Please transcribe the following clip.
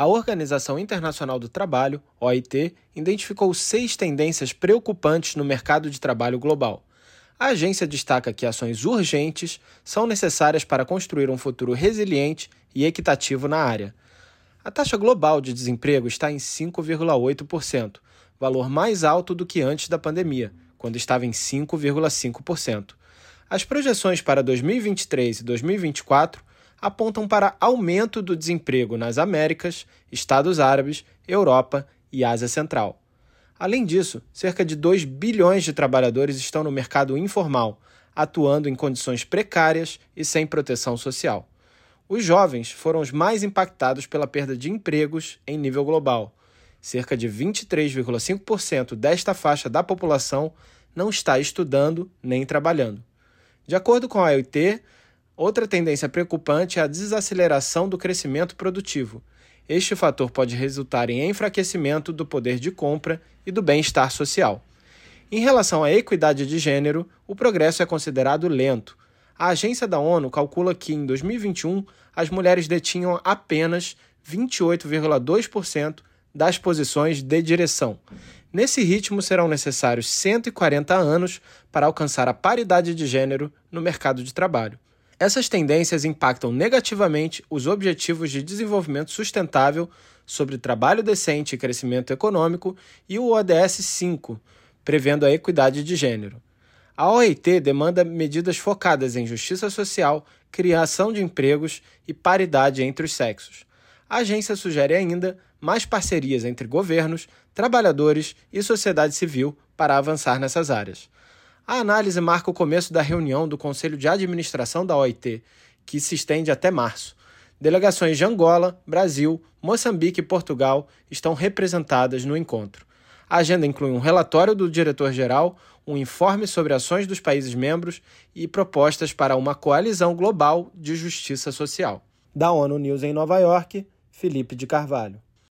A Organização Internacional do Trabalho, OIT, identificou seis tendências preocupantes no mercado de trabalho global. A agência destaca que ações urgentes são necessárias para construir um futuro resiliente e equitativo na área. A taxa global de desemprego está em 5,8%, valor mais alto do que antes da pandemia, quando estava em 5,5%. As projeções para 2023 e 2024 apontam para aumento do desemprego nas Américas, Estados Árabes, Europa e Ásia Central. Além disso, cerca de 2 bilhões de trabalhadores estão no mercado informal, atuando em condições precárias e sem proteção social. Os jovens foram os mais impactados pela perda de empregos em nível global. Cerca de 23,5% desta faixa da população não está estudando nem trabalhando. De acordo com a OIT, Outra tendência preocupante é a desaceleração do crescimento produtivo. Este fator pode resultar em enfraquecimento do poder de compra e do bem-estar social. Em relação à equidade de gênero, o progresso é considerado lento. A agência da ONU calcula que, em 2021, as mulheres detinham apenas 28,2% das posições de direção. Nesse ritmo, serão necessários 140 anos para alcançar a paridade de gênero no mercado de trabalho. Essas tendências impactam negativamente os Objetivos de Desenvolvimento Sustentável sobre trabalho decente e crescimento econômico e o ODS 5, prevendo a equidade de gênero. A OIT demanda medidas focadas em justiça social, criação de empregos e paridade entre os sexos. A agência sugere ainda mais parcerias entre governos, trabalhadores e sociedade civil para avançar nessas áreas. A análise marca o começo da reunião do Conselho de Administração da OIT, que se estende até março. Delegações de Angola, Brasil, Moçambique e Portugal estão representadas no encontro. A agenda inclui um relatório do diretor-geral, um informe sobre ações dos países membros e propostas para uma coalizão global de justiça social. Da ONU News em Nova York, Felipe de Carvalho.